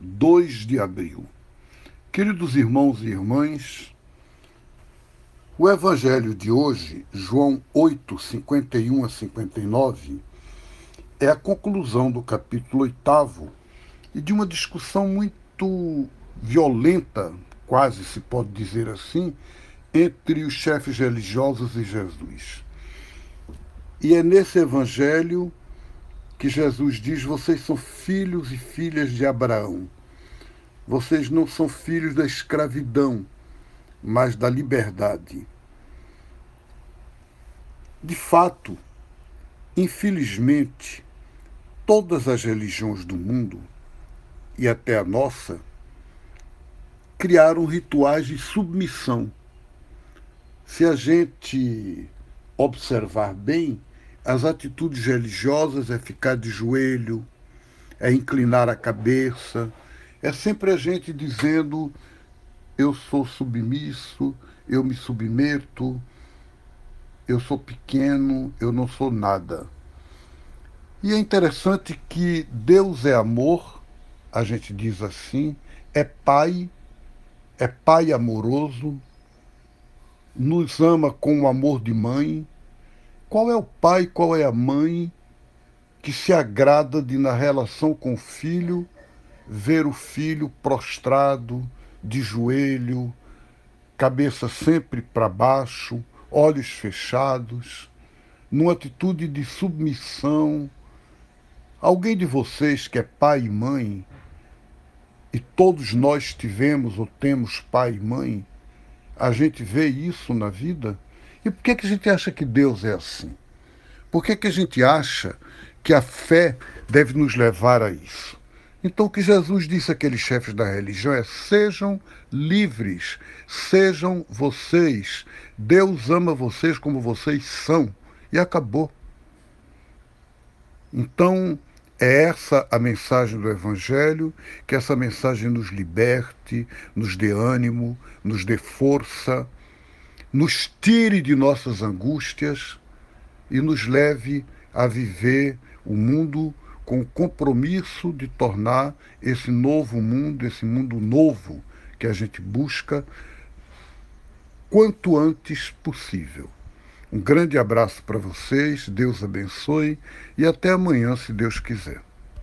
2 de abril. Queridos irmãos e irmãs, o evangelho de hoje, João 8, 51 a 59, é a conclusão do capítulo 8 e de uma discussão muito violenta, quase se pode dizer assim, entre os chefes religiosos e Jesus. E é nesse evangelho que Jesus diz: Vocês são filhos e filhas de Abraão. Vocês não são filhos da escravidão, mas da liberdade. De fato, infelizmente, todas as religiões do mundo, e até a nossa, criaram rituais de submissão. Se a gente observar bem, as atitudes religiosas é ficar de joelho, é inclinar a cabeça, é sempre a gente dizendo: eu sou submisso, eu me submeto, eu sou pequeno, eu não sou nada. E é interessante que Deus é amor, a gente diz assim, é Pai, é Pai amoroso, nos ama com o amor de mãe qual é o pai, qual é a mãe que se agrada de, na relação com o filho, ver o filho prostrado, de joelho, cabeça sempre para baixo, olhos fechados, numa atitude de submissão? Alguém de vocês que é pai e mãe, e todos nós tivemos ou temos pai e mãe, a gente vê isso na vida? E por que, que a gente acha que Deus é assim? Por que, que a gente acha que a fé deve nos levar a isso? Então, o que Jesus disse àqueles chefes da religião é: sejam livres, sejam vocês. Deus ama vocês como vocês são. E acabou. Então, é essa a mensagem do Evangelho, que essa mensagem nos liberte, nos dê ânimo, nos dê força nos tire de nossas angústias e nos leve a viver o mundo com o compromisso de tornar esse novo mundo, esse mundo novo que a gente busca, quanto antes possível. Um grande abraço para vocês, Deus abençoe e até amanhã, se Deus quiser.